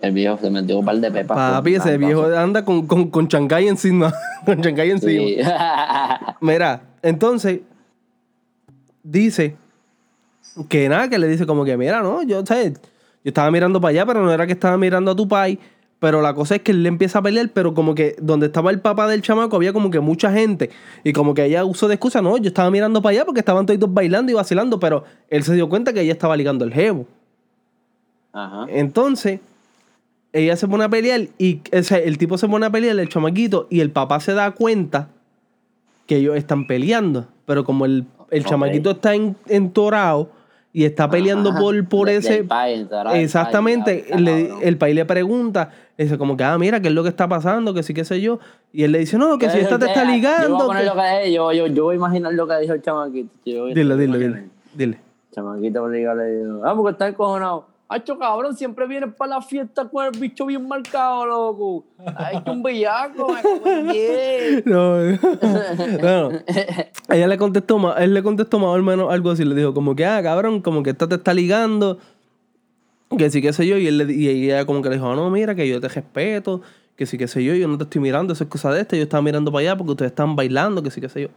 [SPEAKER 2] El viejo se metió un par de pepas.
[SPEAKER 1] Papi, ese viejo anda con, con, con Chancay encima. con Chancay encima.
[SPEAKER 2] Sí.
[SPEAKER 1] Mira, entonces, dice que nada, que le dice como que, mira, no, yo, ¿sabes? Yo estaba mirando para allá, pero no era que estaba mirando a tu país. Pero la cosa es que él le empieza a pelear, pero como que donde estaba el papá del chamaco había como que mucha gente. Y como que ella usó de excusa, no, yo estaba mirando para allá porque estaban todos bailando y vacilando, pero él se dio cuenta que ella estaba ligando el jevo.
[SPEAKER 2] Ajá.
[SPEAKER 1] Entonces, ella se pone a pelear y o sea, el tipo se pone a pelear, el chamaquito, y el papá se da cuenta que ellos están peleando. Pero como el, el
[SPEAKER 2] Ok.
[SPEAKER 1] chamaquito está en, entorado y está peleando
[SPEAKER 2] Ajá.
[SPEAKER 1] por, por
[SPEAKER 2] Del-
[SPEAKER 1] ese...
[SPEAKER 2] país,
[SPEAKER 1] Exactamente.
[SPEAKER 2] país,
[SPEAKER 1] le- el país le pregunta, le dice como que, ah, mira, ¿qué es lo que está pasando? Que sí, qué sé yo. Y él le dice, no, que si esta te está
[SPEAKER 2] Yo voy a
[SPEAKER 1] ligando.
[SPEAKER 2] poner
[SPEAKER 1] que-
[SPEAKER 2] lo que yo, yo, yo voy a imaginar lo que dijo el chamaquito.
[SPEAKER 1] Dile, dile, dile. Dile.
[SPEAKER 2] Chamaquito obligado le digo, ah, porque está encojonado. Hacho, cabrón, siempre vienes para la fiesta con el bicho bien marcado, loco. Ha hecho un bellaco, en diez.
[SPEAKER 1] No, bueno, ella le contestó más, él le contestó más o menos algo así, le dijo como que, ah, cabrón, como que esta te está ligando, que sí, qué sé yo, y, él le- y ella como que le dijo, "Ah, no, mira, que yo te respeto, que sí, qué sé yo, yo no te estoy mirando, eso es cosa de este, yo estaba mirando para allá porque ustedes están bailando, que sí, qué sé yo.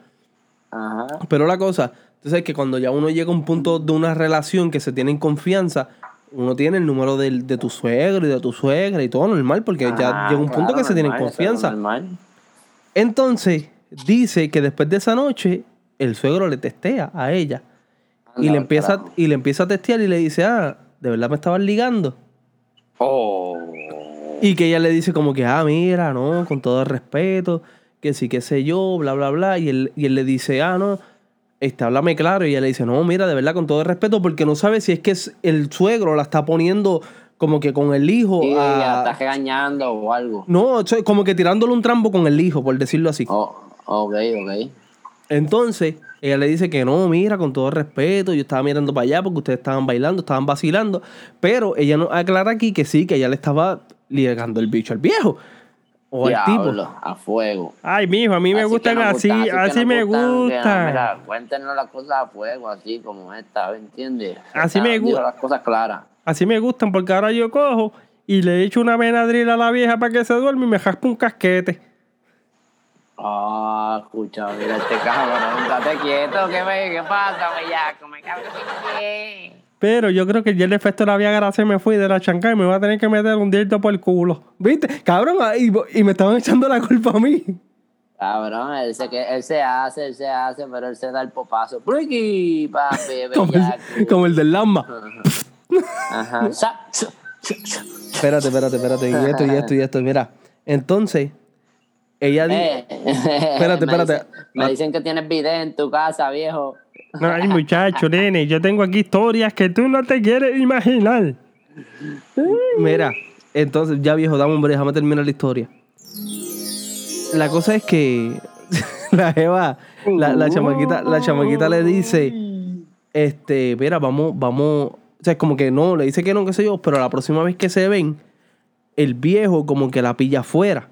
[SPEAKER 2] Ajá.
[SPEAKER 1] Pero la cosa, entonces es que cuando ya uno llega a un punto de una relación que se tiene en confianza, uno tiene el número del- de, tu suegro y de tu suegra y todo normal, porque ya
[SPEAKER 2] Ah,
[SPEAKER 1] llega un punto
[SPEAKER 2] claro,
[SPEAKER 1] que se tienen
[SPEAKER 2] normal,
[SPEAKER 1] confianza.
[SPEAKER 2] normal.
[SPEAKER 1] Entonces, dice que después de esa noche, el suegro le testea a ella. Y le, empieza,
[SPEAKER 2] carajo.
[SPEAKER 1] y le empieza a testear y le dice, ah, ¿de verdad me estabas ligando?
[SPEAKER 2] Oh.
[SPEAKER 1] Y que ella le dice como que, ah, mira, no, con todo el respeto, que sí, qué sé yo, bla, bla, bla. Y él, y él le dice, ah, no, este, háblame claro. Y ella le dice, no, mira, de verdad, con todo el respeto, porque no sabe si es que el suegro la está poniendo como que con el hijo
[SPEAKER 2] Sí,
[SPEAKER 1] a...
[SPEAKER 2] estás regañando o algo.
[SPEAKER 1] No, como que tirándole un trampo con el hijo, por decirlo así.
[SPEAKER 2] Oh, ok, ok.
[SPEAKER 1] Entonces, ella le dice que no, mira, con todo respeto, yo estaba mirando para allá porque ustedes estaban bailando, estaban vacilando, pero ella nos aclara aquí que sí, que ella le estaba ligando el bicho al viejo o al tipo.
[SPEAKER 2] Diablo, a fuego.
[SPEAKER 3] Ay, mijo, a mí me
[SPEAKER 2] Así
[SPEAKER 3] gustan así,
[SPEAKER 2] gustan,
[SPEAKER 3] así me
[SPEAKER 2] gustan,
[SPEAKER 3] gustan.
[SPEAKER 2] Mira, cuéntenos las cosas a fuego, así como esta, ¿entiendes?
[SPEAKER 3] Así me
[SPEAKER 2] dijo
[SPEAKER 3] gusta.
[SPEAKER 2] las cosas claras.
[SPEAKER 3] Así me gustan porque ahora yo cojo y le echo una venadril a la vieja para que se duerme y me jaspa un casquete.
[SPEAKER 2] Ah, escucha, mira este cabrón, estate quieto, ¿qué, me, qué pasa, bellaco? Me cago en.
[SPEAKER 3] Pero yo creo que ya el efecto de la Viagra se me fue de la chanca y me va a tener que meter un diente por el culo.
[SPEAKER 1] ¿Viste? Cabrón, ah, y, y me estaban echando la culpa a mí.
[SPEAKER 2] Cabrón, él se, que, él se hace, él se hace, pero él se da el popazo. ¡Priki! Papi,
[SPEAKER 1] Como el, como el del Lamba.
[SPEAKER 2] Ajá.
[SPEAKER 1] Espérate, espérate, espérate. Y esto, y esto, y esto. Mira, entonces, ella dice...
[SPEAKER 2] Eh,
[SPEAKER 1] Espérate,
[SPEAKER 2] me
[SPEAKER 1] espérate.
[SPEAKER 2] dicen- me dicen que tienes video en tu casa, viejo.
[SPEAKER 3] Ay, muchacho, nene, yo tengo aquí historias que tú no te quieres imaginar.
[SPEAKER 1] Mira, entonces, ya viejo, dame hombre, déjame terminar la historia. La cosa es que la Eva, la, la chamaquita, la chamaquita le dice, este, mira, vamos, vamos, o sea, es como que no, le dice que no, qué sé yo, pero la próxima vez que se ven, el viejo como que la pilla afuera.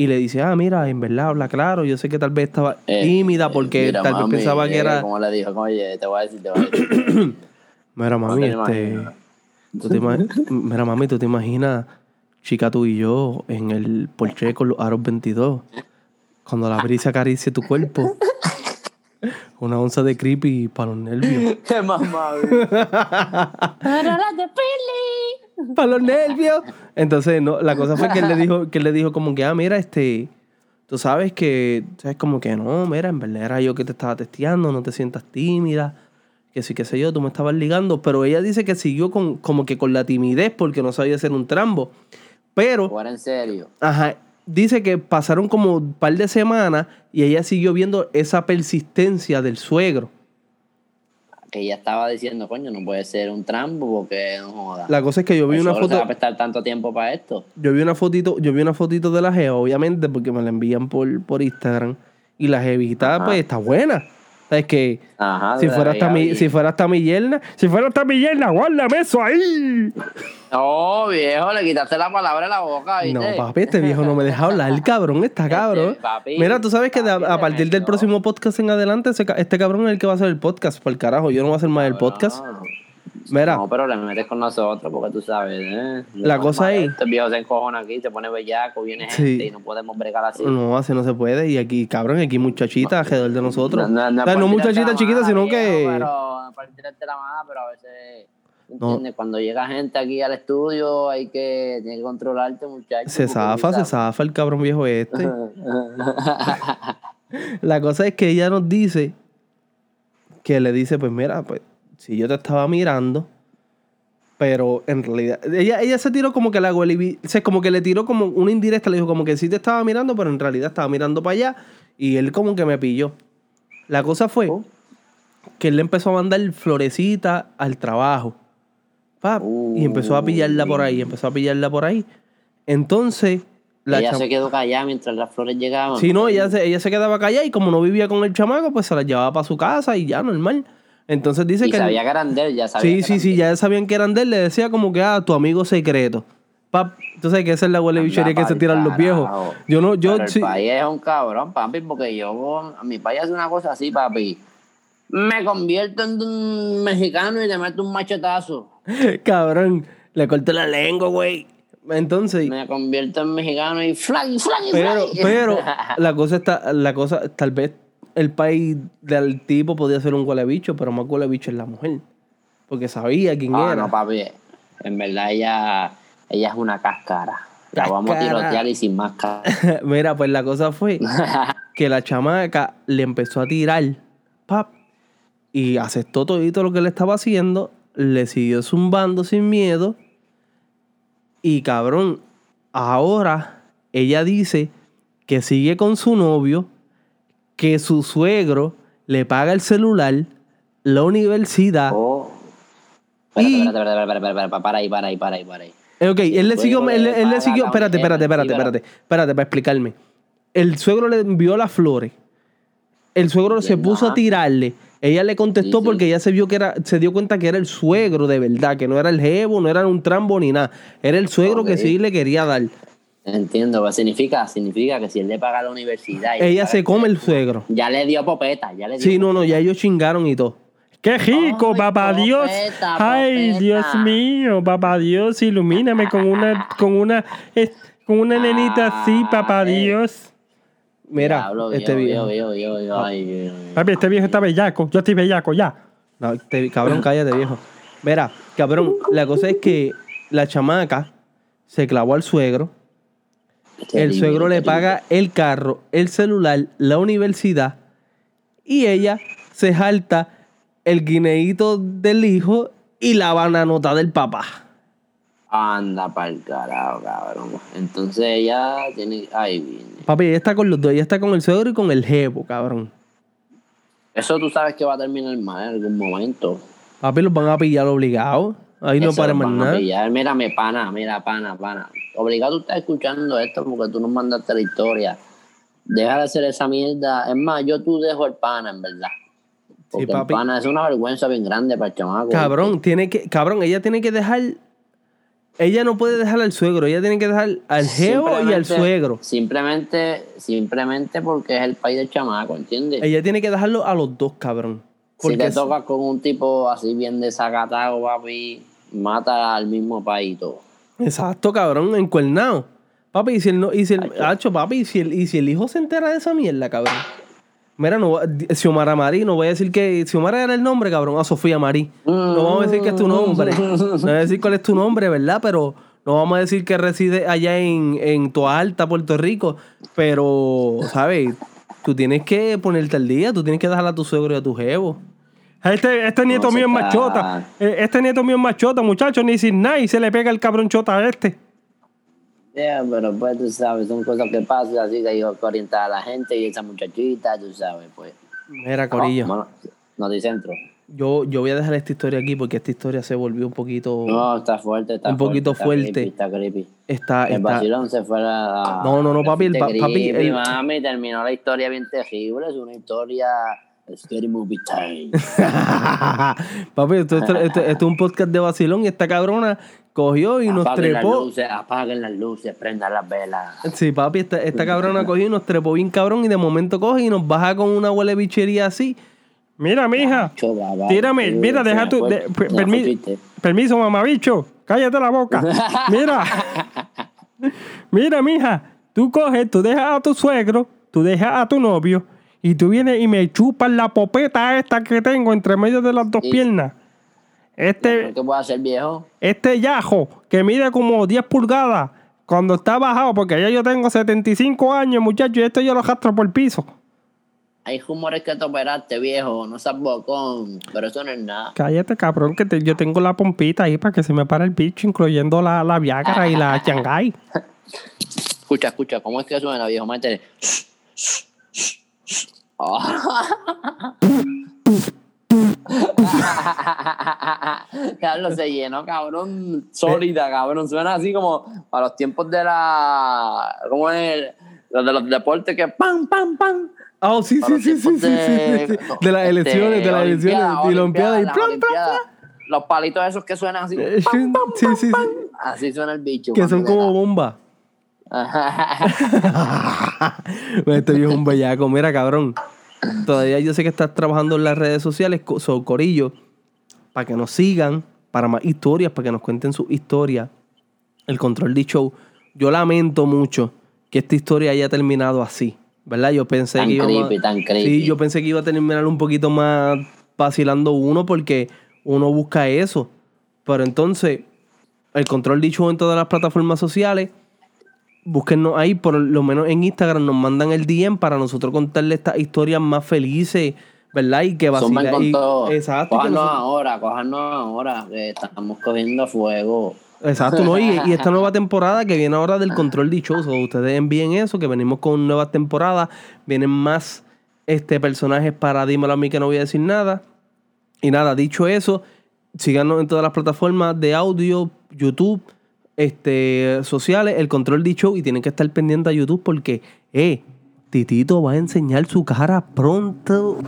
[SPEAKER 1] Y le dice, ah, mira, en verdad, habla claro, yo sé que tal vez estaba
[SPEAKER 2] Eh,
[SPEAKER 1] tímida porque
[SPEAKER 2] Mira,
[SPEAKER 1] tal vez
[SPEAKER 2] mami,
[SPEAKER 1] pensaba que
[SPEAKER 2] eh,
[SPEAKER 1] era...
[SPEAKER 2] Como le dijo, oye, te voy a decir, te voy a decir.
[SPEAKER 1] Mira, mami,
[SPEAKER 2] te
[SPEAKER 1] este. tú te Mira, mami, tú te imaginas, chica, tú y yo en el Porsche con los aros 22. Cuando la brisa acaricie tu cuerpo. Una onza de creepy para los nervios.
[SPEAKER 2] ¡Qué mamá!
[SPEAKER 1] ¡Para los nervios! Entonces, no, la cosa fue que él le dijo, que él le dijo como que, ah, mira, este. Tú sabes que, sabes como que no, mira, en verdad era yo que te estaba testeando, no te sientas tímida, que sí, qué sé yo, tú me estabas ligando, pero ella dice que siguió con, como que con la timidez porque no sabía hacer un trambo. Pero,
[SPEAKER 2] Fuera en serio.
[SPEAKER 1] ajá, dice que pasaron como un par de semanas y ella siguió viendo esa persistencia del suegro.
[SPEAKER 2] Que ella estaba diciendo, coño, no puede ser un trampo porque no joda.
[SPEAKER 1] La cosa es que yo vi
[SPEAKER 2] El
[SPEAKER 1] una
[SPEAKER 2] suegro se
[SPEAKER 1] foto.
[SPEAKER 2] va a prestar tanto tiempo para esto.
[SPEAKER 1] Yo vi una fotito, yo vi una fotito de la Geo, obviamente, porque me la envían por, por Instagram. Y la jevita, pues, está buena. Es que
[SPEAKER 2] Ajá.
[SPEAKER 1] si fuera, hasta mi, si fuera hasta mi yerna,
[SPEAKER 3] Si fuera esta mi yerna, guárdame eso ahí.
[SPEAKER 2] No, viejo, le quitaste la palabra de la boca, ¿viste?
[SPEAKER 1] No, papi, este viejo no me deja hablar. El cabrón está cabrón.
[SPEAKER 2] Este, papi,
[SPEAKER 1] Mira, tú sabes que de- a partir del próximo podcast en adelante, este cabrón es el que va a hacer el podcast. Por el carajo, yo no voy a hacer más el podcast.
[SPEAKER 2] No,
[SPEAKER 1] Mira,
[SPEAKER 2] No, pero le metes con nosotros porque tú sabes, ¿eh?
[SPEAKER 1] La
[SPEAKER 2] No,
[SPEAKER 1] cosa es-
[SPEAKER 2] Este viejo se encojona aquí, se pone bellaco, viene
[SPEAKER 1] Sí.
[SPEAKER 2] gente y no podemos bregar así.
[SPEAKER 1] no, así no se puede. Y aquí, cabrón, aquí hay muchachitas alrededor de nosotros.
[SPEAKER 2] No, no, no
[SPEAKER 1] O sea, no chiquitas,
[SPEAKER 2] mala,
[SPEAKER 1] sino
[SPEAKER 2] viejo,
[SPEAKER 1] que.
[SPEAKER 2] Pero, para tirarte la mala, pero a veces,
[SPEAKER 1] No.
[SPEAKER 2] ¿entiendes? Cuando llega gente aquí al estudio hay que, tiene que controlarte, muchachos.
[SPEAKER 1] Se zafa, se zafa el cabrón viejo este. La cosa es que ella nos dice que le dice, pues mira, pues si yo te estaba mirando, pero en realidad, ella, ella se tiró como que la o sea, como que le tiró como una indirecta, le dijo como que sí te estaba mirando, pero en realidad estaba mirando para allá y él como que me pilló. La cosa fue
[SPEAKER 2] Oh.
[SPEAKER 1] que él le empezó a mandar florecita al trabajo. Pap, y empezó a pillarla por ahí, empezó a pillarla por ahí. Entonces, la
[SPEAKER 2] Ella se quedó callada mientras las flores llegaban.
[SPEAKER 1] Sí, no, ella se, ella se quedaba callada y como no vivía con el chamaco, pues se la llevaba para su casa y ya, normal. Entonces dice
[SPEAKER 2] y
[SPEAKER 1] que...
[SPEAKER 2] sabía que eran de él, ya sabía.
[SPEAKER 1] sí,
[SPEAKER 2] que
[SPEAKER 1] sí,
[SPEAKER 2] eran
[SPEAKER 1] sí,
[SPEAKER 2] de él.
[SPEAKER 1] ya sabían que eran de él, le decía como que, ah, tu amigo secreto. Pap, entonces que esa es la huele bichería que se tiran los viejos. Yo no, yo
[SPEAKER 2] Pero el
[SPEAKER 1] sí.
[SPEAKER 2] país es un cabrón, papi, porque yo, a mi país hace una cosa así, papi. Me convierto en un mexicano y te meto un machetazo.
[SPEAKER 1] Cabrón, le corté la lengua, güey. Entonces,
[SPEAKER 2] Me convierto en mexicano y flag, flag, y
[SPEAKER 1] pero,
[SPEAKER 2] flag.
[SPEAKER 1] pero, la cosa está, la cosa, tal vez el país del tipo podía ser un huele bicho, pero más huele bicho es la mujer. Porque sabía quién
[SPEAKER 2] Ah,
[SPEAKER 1] era.
[SPEAKER 2] no, papi. En verdad ella, ella es una cáscara. La vamos a tirotear y sin máscara.
[SPEAKER 1] Mira, pues la cosa fue que la chamaca le empezó a tirar, pap, y aceptó todo lo que le estaba haciendo, le siguió zumbando sin miedo, y cabrón, ahora ella dice que sigue con su novio, que su suegro le paga el celular, la universidad.
[SPEAKER 2] Oh.
[SPEAKER 1] Y-
[SPEAKER 2] espérate, espérate, para ahí, para ahí, para ahí, para ahí.
[SPEAKER 1] Eh, Ok, él le siguió, él, él le siguió, espérate, espérate, espérate, espérate, espérate, para explicarme. El suegro le envió las flores. El suegro se puso a tirarle. Ella le contestó
[SPEAKER 2] Sí, sí.
[SPEAKER 1] porque ella se vio que era, se dio cuenta que era el suegro de verdad, que no era el jevo, no era un trambo ni nada. Era el suegro que sí le quería dar.
[SPEAKER 2] Entiendo, pues significa, significa que si él le paga la universidad. y
[SPEAKER 1] Ella se come el suegro.
[SPEAKER 2] Ya le dio popeta, ya le dio
[SPEAKER 1] Sí, no, no, ya ellos chingaron y todo.
[SPEAKER 3] ¡Qué rico,
[SPEAKER 2] Ay,
[SPEAKER 3] papá Dios!
[SPEAKER 2] profeta,
[SPEAKER 3] ¡Ay. Dios mío! Papá Dios, ilumíname con una, con una, con una nenita así, papá
[SPEAKER 2] Ay.
[SPEAKER 3] Dios.
[SPEAKER 1] Mira,
[SPEAKER 2] Diablo,
[SPEAKER 1] este
[SPEAKER 2] viejo,
[SPEAKER 1] viejo.
[SPEAKER 2] viejo, viejo, viejo, ay.
[SPEAKER 3] Papi, este viejo está bellaco. Yo estoy bellaco, ya.
[SPEAKER 1] No, te- cabrón, cállate, viejo. Mira, cabrón, la cosa es que la chamaca se clavó al suegro. El suegro le paga el carro, el celular, la universidad y ella se jalta el guineíto del hijo y la bananota del papá.
[SPEAKER 2] Anda pa'l carajo, cabrón. Entonces ella tiene. Ay, bien.
[SPEAKER 1] Papi, ella está con los dos, ella está con el suegro y con el jevo, cabrón.
[SPEAKER 2] Eso tú sabes que va a terminar mal en algún momento.
[SPEAKER 1] Papi, los van a pillar obligados. Ahí no para más nada.
[SPEAKER 2] pillar. Mírame, pana, mira, pana, pana. Obligado tú estás escuchando esto porque tú nos mandaste la historia. Deja de hacer esa mierda. Es más, yo tú dejo el pana, en verdad. Porque el
[SPEAKER 1] papi.
[SPEAKER 2] pana es una vergüenza bien grande para el chamaco.
[SPEAKER 1] Cabrón, tiene que, cabrón, ella tiene que dejar. Ella no puede dejar al suegro, ella tiene que dejar al jevo y al suegro.
[SPEAKER 2] Simplemente, simplemente porque es el país del chamaco, ¿entiendes?
[SPEAKER 1] Ella tiene que dejarlo a los dos, cabrón.
[SPEAKER 2] si te tocas con un tipo así bien desacatado, papi, mata al mismo país y todo.
[SPEAKER 1] Exacto, cabrón, encuernado. Papi, y si el, no, y si el, Hacho, papi, y si el, y si el hijo se entera de esa mierda, cabrón. Mira, no, Xiomara Marí, no voy a decir que Xiomara era el nombre, cabrón, a Sofía Marí. No vamos a decir que es tu nombre. No voy a decir cuál es tu nombre, ¿verdad? Pero no vamos a decir que reside allá en, en Toa Alta, Puerto Rico. Pero, ¿sabes? Tú tienes que ponerte al día, tú tienes que dejar a tu suegro y a tu jevo.
[SPEAKER 3] Este, este nieto
[SPEAKER 2] se
[SPEAKER 3] mío es machota. Eh, Este nieto mío es machota, muchacho. Ni sin nada y se le pega el cabrón chota a este.
[SPEAKER 2] Yeah, pero pues tú sabes, son cosas que pasan, así que hay que orientar a la gente y esa muchachita, tú sabes, pues.
[SPEAKER 1] Mira, Corillo.
[SPEAKER 2] Oh, bueno, Noticentro.
[SPEAKER 1] Yo, yo voy a dejar esta historia aquí porque esta historia se volvió un poquito.
[SPEAKER 2] No, está fuerte, está
[SPEAKER 1] Un poquito
[SPEAKER 2] está
[SPEAKER 1] fuerte.
[SPEAKER 2] creepy, Está creepy.
[SPEAKER 1] Está,
[SPEAKER 2] El
[SPEAKER 1] está-
[SPEAKER 2] vacilón se fue a...
[SPEAKER 1] No, no, no, papi, el pa- papi, el-
[SPEAKER 2] mami, terminó la historia bien terrible. Es una historia... Scary movie time.
[SPEAKER 1] Papi, esto, esto- esto- esto es un podcast de vacilón y esta cabrona cogió y nos
[SPEAKER 2] apaguen las
[SPEAKER 1] trepó.
[SPEAKER 2] luces, apaguen las luces, prendan las velas.
[SPEAKER 1] Sí, papi, esta, esta cabrona cogió y nos trepó bien cabrón y de momento coge y nos baja con una huele bichería así.
[SPEAKER 3] Mira, mija. Tírame,
[SPEAKER 2] sí,
[SPEAKER 3] mira, deja tu. de- permi- permiso, mamabicho. Cállate la boca. Mira. Mira, mija. Tú coges, tú dejas a tu suegro, tú dejas a tu novio y tú vienes y me chupas la popeta esta que tengo entre medio de las dos
[SPEAKER 2] Sí.
[SPEAKER 3] piernas. Este,
[SPEAKER 2] ¿Qué puedo hacer, viejo?
[SPEAKER 3] este yajo que mide como 10 pulgadas cuando está bajado, porque ya yo tengo 75 años, muchachos, y esto yo lo jastro por el piso.
[SPEAKER 2] Hay rumores que te operaste, viejo. No seas bocón. Pero eso no es nada.
[SPEAKER 3] Cállate, cabrón, que te- yo tengo la pompita ahí para que se me pare el bicho, incluyendo la, la Viagra y la Shanghai.
[SPEAKER 2] Escucha, escucha. ¿Cómo es que suena, viejo? Métele. Carlos se llenó, cabrón, sólida, cabrón. Suena así como a los tiempos de la. De los deportes que pam, pam, pam.
[SPEAKER 1] Ah, oh, sí, sí, sí, sí, sí,
[SPEAKER 2] tiempos
[SPEAKER 1] sí, sí, sí. De las
[SPEAKER 2] este,
[SPEAKER 1] elecciones, de las elecciones,
[SPEAKER 2] Olimpiadas,
[SPEAKER 1] y la Olimpiada y
[SPEAKER 2] las
[SPEAKER 1] plan, plan,
[SPEAKER 2] Olimpiadas. Los palitos esos que suenan así.
[SPEAKER 1] Eh,
[SPEAKER 2] pam, pam,
[SPEAKER 1] sí,
[SPEAKER 2] pam,
[SPEAKER 1] sí, sí.
[SPEAKER 2] pam. Así suena el bicho.
[SPEAKER 1] Que son como bombas. este viejo es un bellaco. Mira, cabrón. Todavía yo sé que estás trabajando en las redes sociales, so, Corillo, para que nos sigan, para más historias, para que nos cuenten sus historias. El control de show. Yo lamento mucho que esta historia haya terminado así. ¿Verdad? Yo pensé
[SPEAKER 2] Tan
[SPEAKER 1] que iba
[SPEAKER 2] creepy, tan creepy.
[SPEAKER 1] Sí, yo pensé que iba a terminar un poquito más vacilando uno porque uno busca eso. Pero entonces, el control de show en todas las plataformas sociales búsquennos ahí, por lo menos en Instagram nos mandan el DM para nosotros contarle estas historias más felices, ¿verdad? Y que vacilar.
[SPEAKER 2] con
[SPEAKER 1] y-
[SPEAKER 2] todo.
[SPEAKER 1] Exacto.
[SPEAKER 2] Cójanos
[SPEAKER 1] nosotros-
[SPEAKER 2] ahora, cójanos ahora, que estamos cogiendo fuego.
[SPEAKER 1] Exacto, ¿no? Y, y esta nueva temporada que viene ahora del control dichoso, ustedes envíen eso, que venimos con nuevas temporadas, vienen más este, personajes para dímelo a mí que no voy a decir nada. Y nada, dicho eso, síganos en todas las plataformas de audio, YouTube, este, sociales, el control dicho y tienen que estar pendientes a YouTube porque, eh, Titito va a enseñar su cara pronto.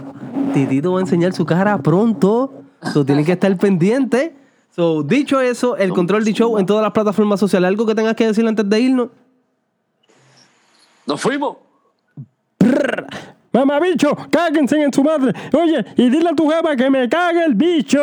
[SPEAKER 1] Titito va a enseñar su cara pronto. So, tienen que estar pendientes. So, dicho eso, el control de show en todas las plataformas sociales. ¿Algo que tengas que decir antes de irnos?
[SPEAKER 2] ¡Nos fuimos!
[SPEAKER 3] Mamabicho, cáguense en su madre. Oye, y dile a tu jefa que me cague el bicho.